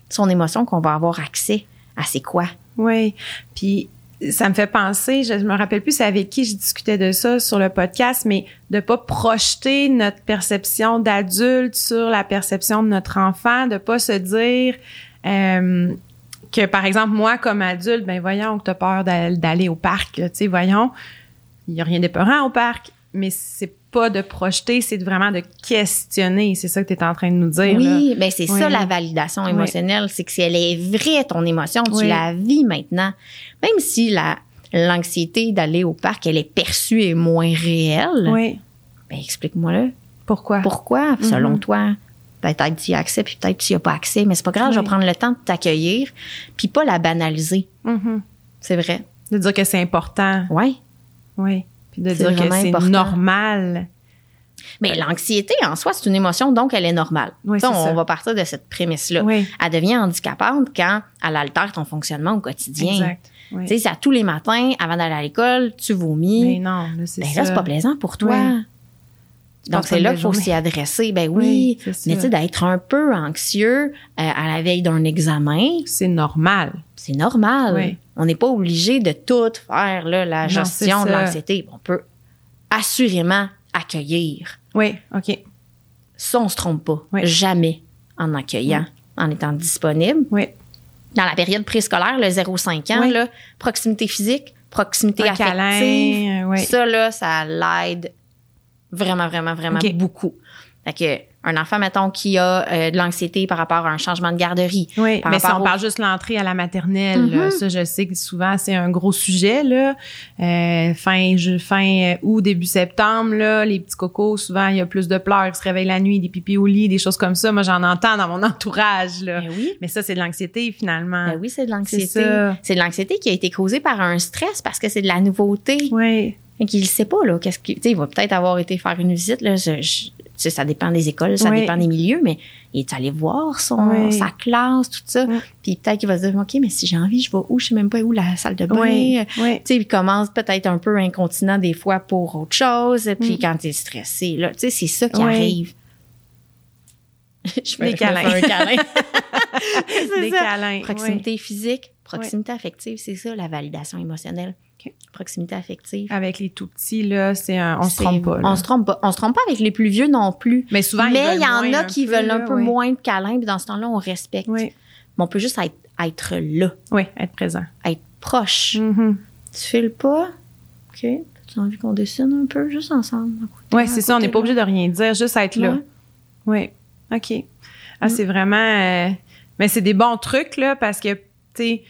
son émotion qu'on va avoir accès à c'est quoi. Oui, puis ça me fait penser, je me rappelle plus avec qui je discutais de ça sur le podcast, mais de pas projeter notre perception d'adulte sur la perception de notre enfant, de pas se dire euh, que par exemple moi comme adulte, ben voyons que t'as peur d'aller au parc, tu sais, voyons, il y a rien d'épeurant au parc, mais c'est pas de projeter, c'est vraiment de questionner. C'est ça que tu es en train de nous dire. Oui, mais c'est ça la validation émotionnelle, c'est que si elle est vraie, ton émotion, tu la vis maintenant. Même si la l'anxiété d'aller au parc, elle est perçue et moins réelle. Oui. Ben, explique-moi-le. Pourquoi? Pourquoi, selon mm-hmm. toi? Peut-être tu y as accès, puis peut-être tu n'y as pas accès, mais c'est pas grave, je vais prendre le temps de t'accueillir, puis pas la banaliser. Mm-hmm. C'est vrai. De dire que c'est important. Oui. Oui. Puis de dire que c'est normal. Mais l'anxiété en soi, c'est une émotion, donc elle est normale. Oui, on va partir de cette prémisse-là. Elle devient handicapante quand elle altère ton fonctionnement au quotidien. Exact. Tu sais, à tous les matins, avant d'aller à l'école, tu vomis. Mais non, là, c'est ben là, c'est pas plaisant pour toi. Donc, c'est là qu'il faut s'y adresser. Ben oui, mais tu sais, d'être un peu anxieux euh, à la veille d'un examen. C'est normal. C'est normal. On n'est pas obligé de tout faire, là, la gestion de l'anxiété. On peut assurément accueillir. Oui, OK. Ça, on se trompe pas. Jamais en accueillant, en étant disponible. Oui. Dans la période préscolaire, le 0-5 ans, là, proximité physique, proximité affective. Ça, là, ça l'aide Vraiment, vraiment, vraiment beaucoup. Fait que un enfant, mettons, qui a euh, de l'anxiété par rapport à un changement de garderie. Oui, mais si on parle juste l'entrée à la maternelle, mm-hmm. ça, je sais que souvent, c'est un gros sujet, là. Euh, fin, fin août, début septembre, là, les petits cocos, souvent, il y a plus de pleurs, ils se réveillent la nuit, des pipis au lit, des choses comme ça. Moi, j'en entends dans mon (laughs) entourage, là. Ben oui. Mais ça, c'est de l'anxiété, finalement. Ben oui, c'est de l'anxiété. C'est de l'anxiété qui a été causée par un stress parce que c'est de la nouveauté. Oui. Et qu'il sait pas, là, qu'est-ce qu'il, il va peut-être avoir été faire une visite, là, ça dépend des écoles, ça dépend des milieux, mais il est allé voir son, sa classe, tout ça. Puis peut-être qu'il va se dire, OK, mais si j'ai envie, je vais où? Je sais même pas où la salle de bain. Tu sais, il commence peut-être un peu incontinent des fois pour autre chose. Puis mm. quand il est stressé, là, tu sais, c'est ça qui arrive. (laughs) je fais, des câlins. un câlin. (laughs) des câlins. Proximité physique, proximité affective, c'est ça, la validation émotionnelle. Proximité affective. Avec les tout petits, là, c'est un, on se trompe pas. On se trompe pas. On se trompe pas avec les plus vieux non plus. Mais souvent, Mais il y en a qui veulent un peu moins de câlins, puis dans ce temps-là, on respecte. Mais on peut juste être, être là. Oui, être présent. Être proche. Mm-hmm. Tu files pas? OK. Tu as envie qu'on dessine un peu juste ensemble? Oui, c'est ça. On n'est pas obligé de rien dire, juste être là. Oui. OK. Ah, mm. c'est vraiment. Euh, mais c'est des bons trucs, là, parce que, tu sais,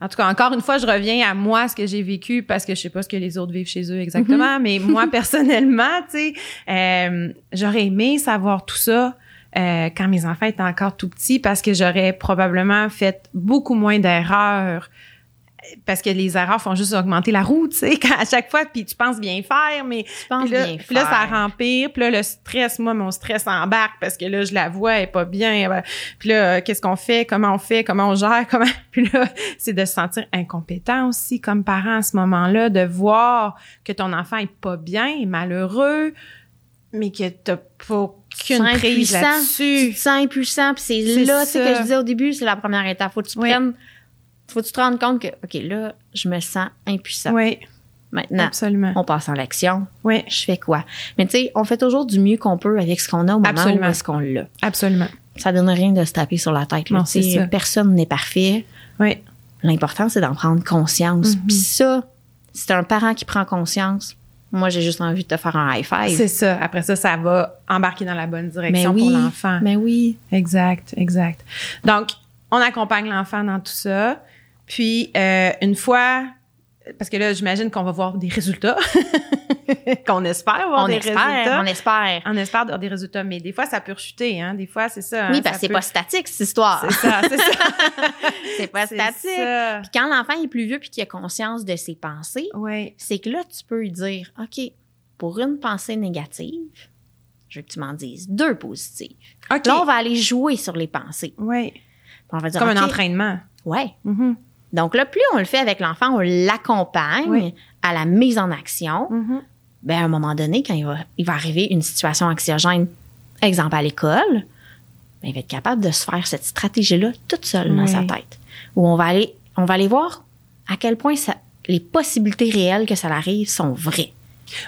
en tout cas, encore une fois, je reviens à moi, ce que j'ai vécu, parce que je sais pas ce que les autres vivent chez eux exactement, mm-hmm. mais moi, (laughs) personnellement, tu sais, euh, j'aurais aimé savoir tout ça euh, quand mes enfants étaient encore tout petits, parce que j'aurais probablement fait beaucoup moins d'erreurs parce que les erreurs font juste augmenter la roue, tu sais, (laughs) à chaque fois, puis tu penses bien faire, mais puis là, bien puis là, ça rempire, puis là, le stress, moi, mon stress embarque parce que là, je la vois, elle est pas bien, puis là, qu'est-ce qu'on fait, comment on fait, comment on gère, (laughs) comment, puis là, c'est de se sentir incompétent aussi comme parent à ce moment-là, de voir que ton enfant est pas bien, est malheureux, mais que t'as pas qu'une prise là-dessus. Tu te sens impuissant, puis c'est là, c'est que je disais au début, c'est la première étape, faut que tu prennes faut que tu te rendre compte que, OK, là, je me sens impuissant. Oui. Maintenant, Absolument. on passe en l'action. Oui. Je fais quoi? Mais tu sais, on fait toujours du mieux qu'on peut avec ce qu'on a au moment où est-ce qu'on l'a. Absolument. Ça donne rien de se taper sur la tête. Non, c'est ça. Personne n'est parfait. Oui. L'important, c'est d'en prendre conscience. Mm-hmm. Puis ça, Si t'as un parent qui prend conscience, moi, j'ai juste envie de te faire un high five. C'est ça. Après ça, ça va embarquer dans la bonne direction oui, pour l'enfant. Mais oui. Exact, exact. Donc, on accompagne l'enfant dans tout ça. Puis, euh, une fois, parce que là, j'imagine qu'on va voir des résultats, (laughs) qu'on espère voir on des espère, résultats. On espère. On espère avoir des résultats, mais des fois, ça peut rechuter, hein. Des fois, c'est ça. Oui, hein, parce ça que c'est peut- pas statique, cette histoire. C'est ça, c'est ça. (laughs) c'est pas statique. ça. Puis quand l'enfant est plus vieux puis qu'il a conscience de ses pensées, Oui. c'est que là, tu peux lui dire, OK, pour une pensée négative, je veux que tu m'en dises deux positives. OK. Là, on va aller jouer sur les pensées. Oui. Puis on va dire, Comme un entraînement. Ouais. Mhm. Donc là, plus on le fait avec l'enfant, on l'accompagne Oui. à la mise en action. Mhm. Ben, à un moment donné, quand il va, il va arriver une situation anxiogène, exemple à l'école, ben, il va être capable de se faire cette stratégie-là toute seule dans sa tête. Où on va aller, on va aller voir à quel point ça, les possibilités réelles que ça arrive sont vraies.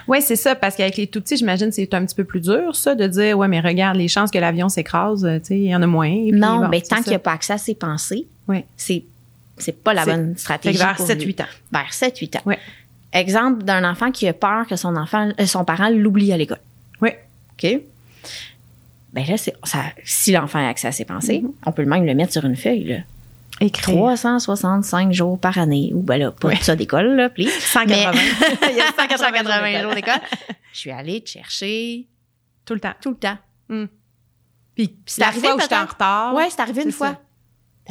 Oui, c'est ça, parce qu'avec les tout petits, j'imagine c'est un petit peu plus dur, ça, de dire, ouais, mais regarde, les chances que l'avion s'écrase, euh, tu sais, il y en a moins. Non, bon, mais c'est tant qu'il n'a pas accès à ses pensées, Oui. c'est, c'est pas la bonne stratégie. vers pour 7-8 lui. ans. Vers 7-8 ans. Oui. Exemple d'un enfant qui a peur que son enfant, euh, son parent l'oublie à l'école. Oui. OK? Ben là, c'est, ça, si l'enfant a accès à ses pensées, Mm-hmm. on peut même le mettre sur une feuille. Là. Écrire. 365 jours par année. Ou ben là, pas Oui. ça d'école, là, please. (laughs) 180. (laughs) Il y a 180 180 (laughs) jours d'école. Je suis allée te chercher Tout le temps. tout le temps. Puis, c'est arrivé fois où j'étais en retard. ouais, c'est arrivé une fois.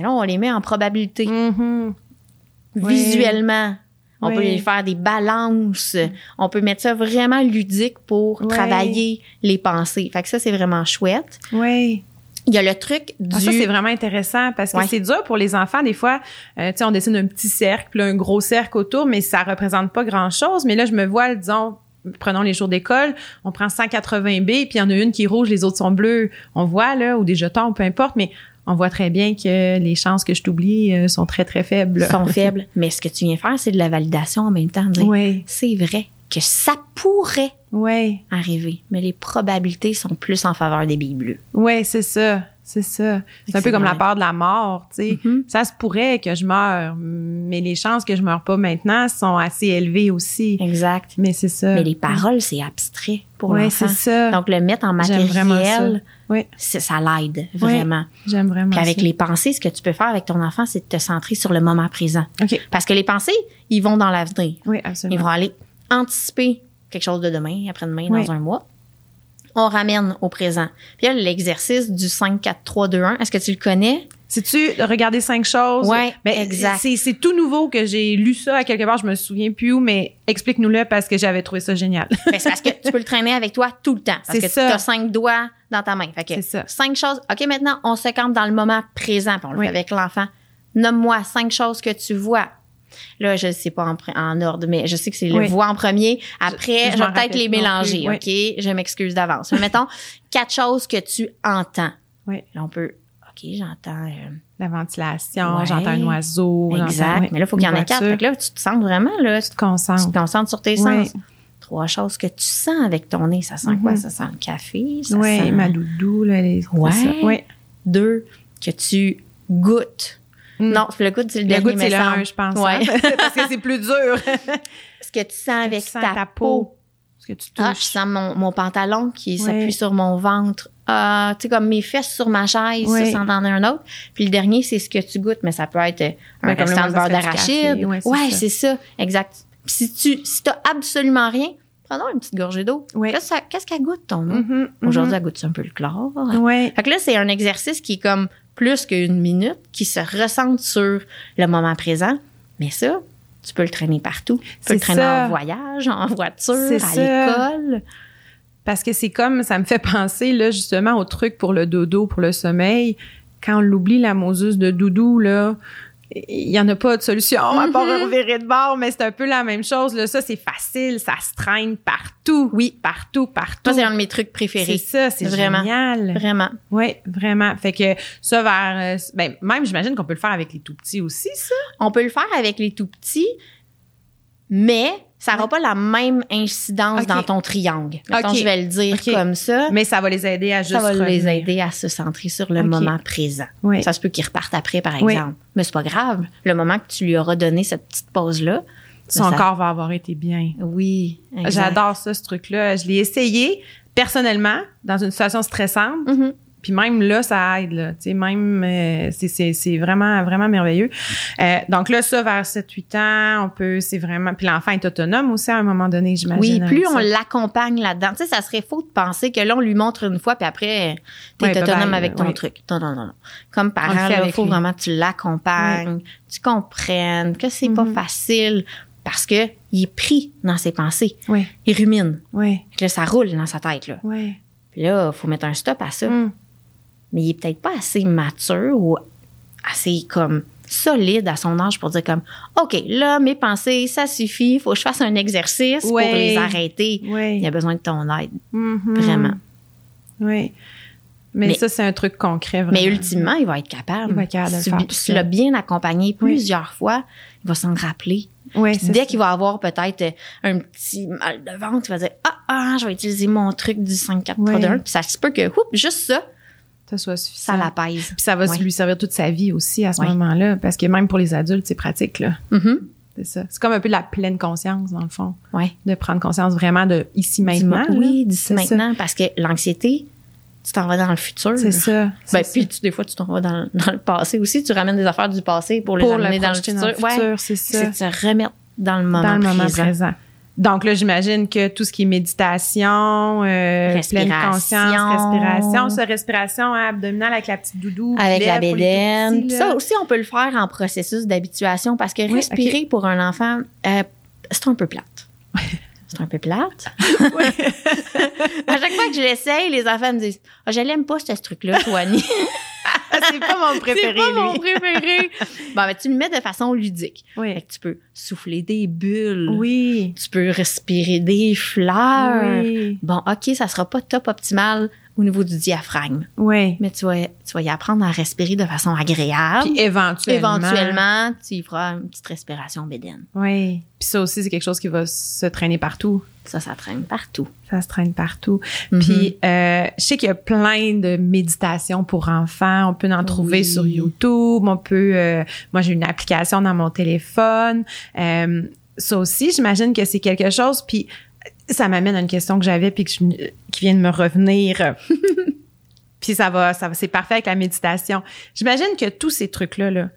Là, on les met en probabilité. Mhm. Oui. Visuellement. On Oui. peut les faire des balances. On peut mettre ça vraiment ludique pour Oui. travailler les pensées. Fait que ça, c'est vraiment chouette. Oui. Il y a le truc du... Ah, ça, c'est vraiment intéressant parce que Ouais. c'est dur pour les enfants. Des fois, euh, tu sais, on dessine un petit cercle, puis un gros cercle autour, mais ça représente pas grand-chose. Mais là, je me vois, disons, prenons les jours d'école, on prend 180 B, puis il y en a une qui est rouge, les autres sont bleus. On voit, là, ou des jetons, peu importe, mais on voit très bien que les chances que je t'oublie euh, sont très, très faibles. sont (laughs) faibles. Mais ce que tu viens faire, c'est de la validation en même temps. dire, Oui, C'est vrai que ça pourrait oui, arriver, mais les probabilités sont plus en faveur des billes bleues. oui, c'est ça. C'est ça. C'est un peu comme la peur de la mort, tu sais. Mhm. Ça se pourrait que je meure, mais les chances que je meure pas maintenant sont assez élevées aussi. Exact. Mais c'est ça. Mais les paroles, c'est abstrait pour Oui, l'enfant. c'est ça. Donc, le mettre en J'aime vraiment matériel, Oui, c'est- ça l'aide vraiment. j'aime vraiment Puis avec ça. les pensées, ce que tu peux faire avec ton enfant, c'est de te centrer sur le moment présent. Parce que les pensées, ils vont dans l'avenir. Oui, Ils absolument. vont aller anticiper quelque chose de demain, après-demain, Oui. dans un mois. On ramène au présent. Puis là, l'exercice du 5, 4, 3, 2, 1, est-ce que tu le connais? C'est-tu de regarder cinq choses? Ben, exact. C'est, tout nouveau que j'ai lu ça à quelque part, je me souviens plus où, mais explique-nous-le parce que j'avais trouvé ça génial. (laughs) Ben, c'est parce que tu peux le traîner avec toi tout le temps. Parce C'est que ça. tu as cinq doigts dans ta main. Fait que C'est ça. cinq choses. OK, maintenant, on se campe dans le moment présent. Puis on le Oui. fait avec l'enfant. Nomme-moi cinq choses que tu vois. Là, je ne sais pas en, ordre, mais je sais que c'est le Oui. en premier. Après, Je- je, je m'en vais peut-être les mélanger. OK? Je m'excuse d'avance. Mais mettons, quatre choses que tu entends. Oui. Là, on peut. OK, j'entends. euh, La ventilation, Ouais. j'entends un oiseau. exact. Mais là, il faut qu'il y en ait quatre. voiture. Fait que là, tu te sens vraiment, là, Tu te tu te concentres. concentres sur tes sens. Trois choses que tu sens avec ton nez. Ça sent quoi? Mhm. Ça sent le café. Ça Oui, sent... ma doudou, là, les, Ouais. Deux, que tu goûtes. Mm. Non, le goût, c'est le goût, c'est le. 1, je pense. Ouais. hein. (laughs) parce que c'est plus dur. (laughs) Ce que tu sens avec Tu sens ta, peau. Ce que tu touches. Ah, je sens mon, mon pantalon qui Ouais. s'appuie sur mon ventre. Ah, tu sais, comme mes fesses sur ma chaise, Ouais. ça, c'en est un autre. Puis le dernier, c'est ce que tu goûtes, mais ça peut être euh, un Ben, comme le restant de beurre d'arachide. Ouais, c'est Ouais, ça. Exact. Puis si tu si t'as absolument rien, prends donc une petite gorgée d'eau. Ouais. Qu'est-ce qu'elle goûte, ton eau? Mhm, Aujourd'hui, elle goûte un peu le chlore? Oui. Fait que là, c'est un exercice qui est comme plus qu'une minute, qui se recentre sur le moment présent. Mais ça, tu peux le traîner partout. Tu peux le traîner ça. en voyage, en voiture, à l'école. Parce que c'est comme, ça me fait (laughs) penser, là, justement, au truc pour le dodo, pour le sommeil. Quand on l'oublie, la moseuse de doudou, là, il y en a pas de solution à part Mhm. revirer de bord, mais c'est un peu la même chose. Là. Ça, c'est facile, ça se traîne partout. Oui, partout, partout. Ça, c'est un de mes trucs C'est préférés. ça, c'est Vraiment. génial. Vraiment. Oui, vraiment. Fait que ça, vers. euh, ben, même, j'imagine qu'on peut le faire avec les tout petits aussi, ça. On peut le faire avec les tout petits, mais ça n'aura pas la même incidence dans ton triangle. Mettons, Ok. je vais le dire comme ça. Mais ça va les aider à juste. ça va les aider à se centrer sur le moment présent. Oui. Ça se peut qu'ils repartent après, par Oui. exemple. Mais c'est pas grave. Le moment que tu lui auras donné cette petite pause-là, son corps va avoir été bien. Oui. J'adore ça, ce truc-là. Je l'ai essayé personnellement dans une situation stressante. Mm-hmm. Puis même là, ça aide. Là. sais même, euh, c'est vraiment, vraiment merveilleux. Euh, donc là, ça, vers 7-8 ans, on peut, c'est vraiment... Puis l'enfant est autonome aussi à un moment donné, j'imagine. Oui, plus on l'accompagne là-dedans. Tu sais, ça serait faux de penser que là, on lui montre une fois, puis après, tu es autonome avec ton truc. Non, non, non. Comme parent, il faut vraiment que tu l'accompagnes, tu comprennes que c'est pas mm-hmm. facile parce que il est pris dans ses pensées. Oui. Il rumine. Oui. Là, ça roule dans sa tête, là. Oui. Puis là, il faut mettre un stop à ça. Mm mais il est peut-être pas assez mature ou assez comme solide à son âge pour dire comme OK, là mes pensées, ça suffit, il faut que je fasse un exercice pour les arrêter. Il a besoin de ton aide. Mm-hmm. Vraiment. Oui. Mais, ça, c'est un truc concret. Vraiment. Mais ultimement, il va être capable. Il va être capable de si, faire tu l'as bien accompagné plusieurs fois, il va s'en rappeler. dès qu'il va avoir peut-être un petit mal de ventre, il va dire Ah, ah, je vais utiliser mon truc du 5 4 3 2 1 Puis ça se peut que, oups, juste ça, ça soit suffisant. Ça l'apaise. Puis ça va lui servir toute sa vie aussi à ce moment-là, parce que même pour les adultes, c'est pratique, là. Mm-hmm. C'est ça. C'est comme un peu de la pleine conscience, dans le fond. Oui. De prendre conscience vraiment de ici maintenant. Oui, d'ici maintenant, parce que l'anxiété, tu t'en vas dans le futur. C'est ça. Ben, puis des fois, tu t'en vas dans, le passé aussi. Tu ramènes des affaires du passé pour les amener dans le futur. Dans le futur c'est ça. C'est te remettre dans le moment, dans le moment présent. Donc là, j'imagine que tout ce qui est méditation, euh, pleine conscience, respiration, ça, respiration abdominale avec la petite doudou. Avec la bédaine. Ça aussi, on peut le faire en processus d'habituation parce que respirer pour un enfant, euh, c'est un peu plate. (laughs) c'est un peu plate. (laughs) à chaque fois que je l'essaye, les enfants me disent oh, Je l'aime pas, ce truc-là, Toani. (laughs) (laughs) c'est pas mon préféré. C'est pas mon préféré. (laughs) bon, ben, tu le mets de façon ludique. Oui. Fait que tu peux souffler des bulles. Oui. Tu peux respirer des fleurs. Oui. Bon, OK, ça sera pas top optimal au niveau du diaphragme. Oui. Mais tu vas, tu vas y apprendre à respirer de façon agréable. Puis éventuellement. Éventuellement, tu y feras une petite respiration bédaine. Oui. Puis ça aussi, c'est quelque chose qui va se traîner partout. Ça, ça traîne partout. Ça se traîne partout. Mm-hmm. Puis euh, je sais qu'il y a plein de méditations pour enfants. On peut en trouver sur YouTube. On peut. Euh, moi, j'ai une application dans mon téléphone. Euh, ça aussi, j'imagine que c'est quelque chose. Puis ça m'amène à une question que j'avais puis qui vient de me revenir. (laughs) puis ça va, ça va, c'est parfait avec la méditation. J'imagine que tous ces trucs là, là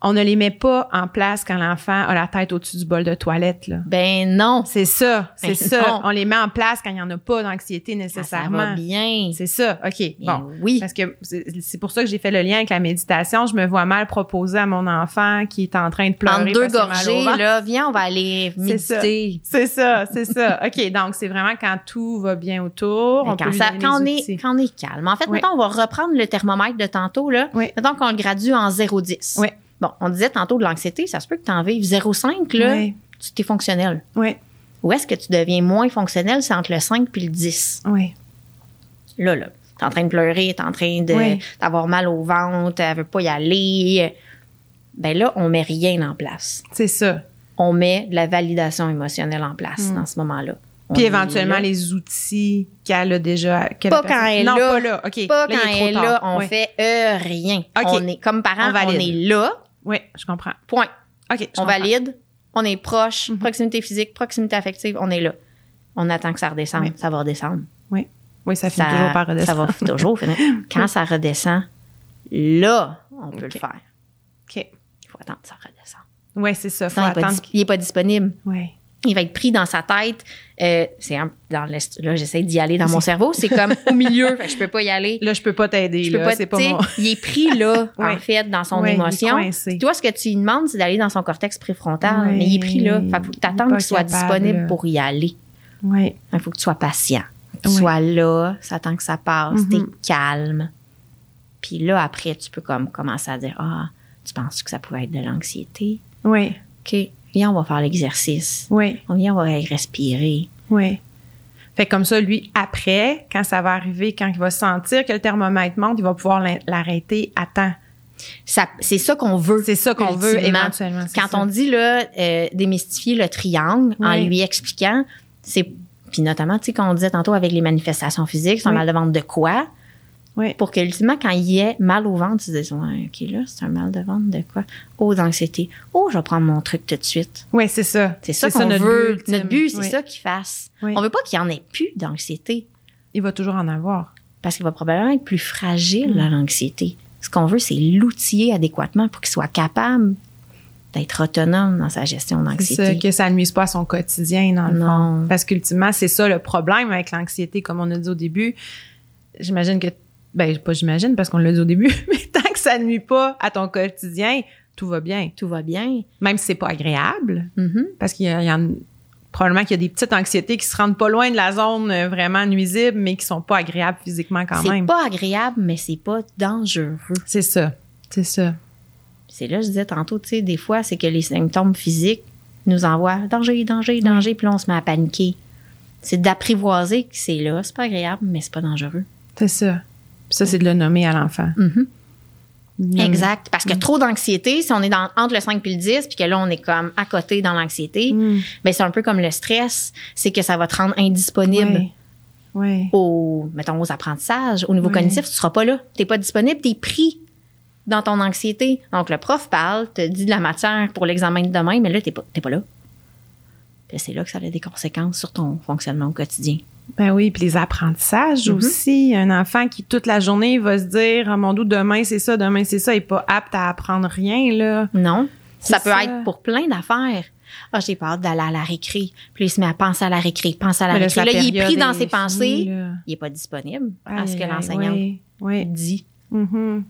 on ne les met pas en place quand l'enfant a la tête au-dessus du bol de toilette. Là. Ben non. C'est ça, c'est ben ça. On les met en place quand il n'y en a pas d'anxiété nécessairement. Ça, va bien. C'est ça, OK. bon, oui. Parce que c'est pour ça que j'ai fait le lien avec la méditation. Je me vois mal proposer à mon enfant qui est en train de pleurer. En deux gorgées, là, viens, on va aller méditer. C'est ça, c'est ça. OK, donc c'est vraiment quand tout va bien autour. Ben, quand, ça, quand, on est, quand on est calme. En fait, maintenant, on va reprendre le thermomètre de tantôt. Là. Oui. Mettons qu'on le gradue en 0,10. Oui. Bon, on disait tantôt de l'anxiété, ça se peut que tu en vives 0,5, là, tu es fonctionnel. Oui. Où est-ce que tu deviens moins fonctionnel? C'est entre le 5 puis le 10. Oui. Là, là, t'es en train de pleurer, t'es en train d'avoir mal au ventre, elle veut pas y aller. Ben là, on met rien en place. C'est ça. On met de la validation émotionnelle en place hmm. dans ce moment-là. Puis éventuellement les outils qu'elle a déjà. Pas quand elle est non, là. pas là. OK. Pas quand elle est là. On fait euh, rien. On est, comme parents, on, on est là. Oui, je comprends. Point. OK. on valide, on est proche, mhm. proximité physique, proximité affective, on est là. On attend que ça redescende. Ça va redescendre. Oui. Oui, ça finit toujours par redescendre. Ça va (laughs) toujours finir. Quand ça redescend, là, on peut le faire. OK. Il faut attendre que ça redescende. Oui, c'est ça. Faut attendre. il n'est pas disponible. Oui il va être pris dans sa tête. Euh, c'est dans là, j'essaie d'y aller dans mon cerveau. C'est comme au milieu. je peux pas y aller. Là, je peux pas t'aider. Pas. C'est Il est pris là, (laughs) en fait, dans son émotion. Toi, ce que tu lui demandes, c'est d'aller dans son cortex préfrontal, mais il est pris là. Fait faut que t'attendes qu'il soit disponible pour y aller. Oui. Il faut que tu sois patient. Tu sois là, ça attend que ça passe, t'es mm-hmm. calme. Puis là, après, tu peux comme commencer à dire, ah, tu penses que ça pouvait être de l'anxiété? Oui. OK viens, on va faire l'exercice. Oui. On vient, on va respirer. Oui. Fait comme ça, lui, après, quand ça va arriver, quand il va sentir que le thermomètre monte, il va pouvoir l'arrêter à temps. c'est ça qu'on veut. C'est ça qu'on veut éventuellement. Quand on dit là, euh, démystifier le triangle en lui expliquant, c'est puis notamment, tu sais, quand on disait tantôt avec les manifestations physiques, c'est un mal de ventre de quoi? Oui. Pour que, ultimement, quand il y ait mal au ventre, tu te dises, ouais, OK, là, c'est un mal de ventre de quoi? Oh, d'anxiété. Oh, je vais prendre mon truc tout de suite. Oui, c'est ça. C'est ça qu'on veut. But, notre but, c'est oui. ça qu'il fasse. Oui. On veut pas qu'il y en ait plus d'anxiété. Il va toujours en avoir. Parce qu'il va probablement être plus fragile, là, l'anxiété. Ce qu'on veut, c'est l'outiller adéquatement pour qu'il soit capable d'être autonome dans sa gestion d'anxiété. que ça ne nuise pas à son quotidien, dans le Non. fond. Parce qu'ultimement, c'est ça le problème avec l'anxiété, comme on a dit au début. J'imagine que, ben, pas j'imagine parce qu'on l'a dit au début, (laughs) mais tant que ça ne nuit pas à ton quotidien, tout va bien. Tout va bien. Même si c'est pas agréable, Mhm. parce qu'il y y en- probablement qu'il y a des petites anxiétés qui se rendent pas loin de la zone euh, vraiment nuisible, mais qui sont pas agréables physiquement quand C'est même. pas agréable, mais c'est pas dangereux. C'est ça. C'est ça. C'est là, je disais tantôt, tu sais, des fois, c'est que les symptômes physiques nous envoient danger, danger, danger, puis on se met à paniquer. C'est d'apprivoiser que c'est là. C'est pas agréable, mais c'est pas dangereux. C'est ça. Ça, c'est de le nommer à l'enfant. Mhm. Mm. Exact. Parce que trop d'anxiété, si on est dans, entre le 5 et le 10, puis que là, on est comme à côté dans l'anxiété, Mm. ben c'est un peu comme le stress. C'est que ça va te rendre indisponible Oui. Oui. aux, mettons, aux apprentissages. Au niveau Oui. cognitif, tu seras pas là. T'es pas disponible, t'es pris dans ton anxiété. Donc, le prof parle, te dit de la matière pour l'examen de demain, mais là, t'es pas, t'es pas là. Puis c'est là que ça a des conséquences sur ton fonctionnement au quotidien. Ben oui, puis les apprentissages Mhm. aussi. Un enfant qui toute la journée va se dire, ah mon doux, demain c'est ça, demain c'est ça, il est pas apte à apprendre rien là. Non. Ça peut ça. être pour plein d'affaires. Ah, j'ai peur d'aller à la récré. Puis il se met à penser à la récré, pense à la Mais récré. Là, il est pris dans ses pensées. là. Il est pas disponible à ce Aïe, que aïe, l'enseignant Oui. oui. dit. Mhm.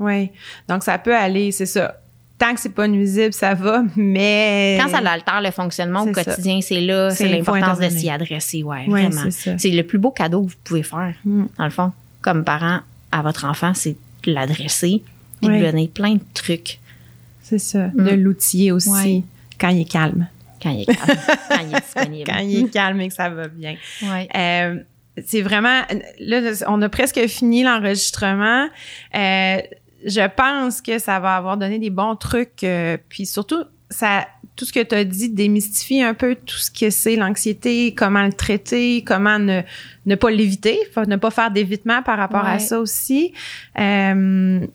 Oui. Donc ça peut aller, c'est ça. Tant que c'est pas nuisible, ça va, mais Quand ça altère le fonctionnement au quotidien, c'est là, C'est- l'importance de s'y adresser. Ouais, Ouais, vraiment. c'est le plus beau cadeau que vous pouvez faire, Mm. dans le fond, comme parent à votre enfant, c'est de l'adresser puis Ouais. de lui donner plein de trucs c'est ça, Mm. de l'outiller aussi Ouais. quand il est calme. quand il est, calme, (laughs) quand il est disponible. Quand il est calme et que ça va bien. Euh, c'est vraiment là on a presque fini l'enregistrement. Euh, je pense que ça va avoir donné des bons trucs euh, puis surtout ça tout ce que tu as dit démystifie un peu tout ce que c'est l'anxiété, comment le traiter, comment ne, ne pas l'éviter, ne pas faire d'évitement par rapport à ça aussi. Euh,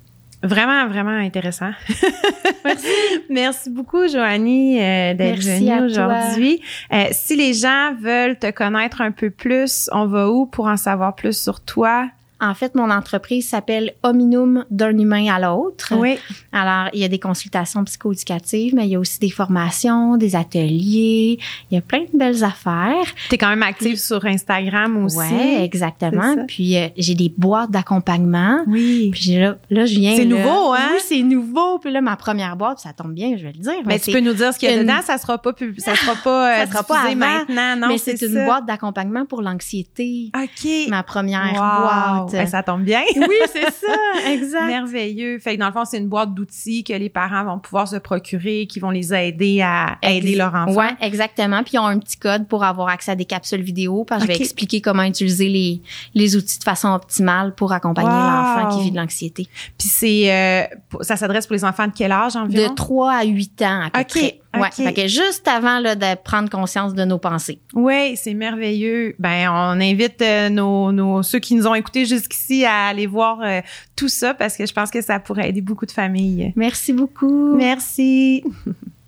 vraiment, vraiment intéressant. (laughs) Merci. Merci beaucoup, Joanie, euh, d'être venue aujourd'hui. Euh, si les gens veulent te connaître un peu plus, on va où pour en savoir plus sur toi? En fait, mon entreprise s'appelle Hominum d'un humain à l'autre. Oui. Alors, il y a des consultations psychoéducatives, mais il y a aussi des formations, des ateliers. Il y a plein de belles affaires. Tu es quand même active sur Instagram aussi. C'est exactement. Puis euh, j'ai des boîtes d'accompagnement. Oui. Puis là, là, je viens. C'est nouveau, hein? Oui, c'est nouveau. Puis là, ma première boîte, ça tombe bien, je vais le dire. Mais tu peux nous dire ce qu'il y a une- dedans, ça sera pas pub- ça sera pas, (laughs) euh, Ça sera pas avant, maintenant, non, mais c'est une ça. boîte d'accompagnement pour l'anxiété. OK. Ma première Wow. boîte. Ben, ça tombe bien. (laughs) Oui, c'est ça, exact. Merveilleux. Fait que dans le fond, c'est une boîte d'outils que les parents vont pouvoir se procurer, qui vont les aider à aider Ex- leur enfant. Ouais, exactement. Puis ils ont un petit code pour avoir accès à des capsules vidéo. Parce que je vais expliquer comment utiliser les, les outils de façon optimale pour accompagner Wow. l'enfant qui vit de l'anxiété. Puis c'est euh, ça s'adresse pour les enfants de quel âge environ? De 3 à 8 ans à peu Ok, près. Ouais. Fait que juste avant là, de prendre conscience de nos pensées. Oui, c'est merveilleux. Ben, on invite euh, nos, nos ceux qui nous ont écoutés jusqu'ici à aller voir euh, tout ça parce que je pense que ça pourrait aider beaucoup de familles. Merci beaucoup. Merci. (laughs)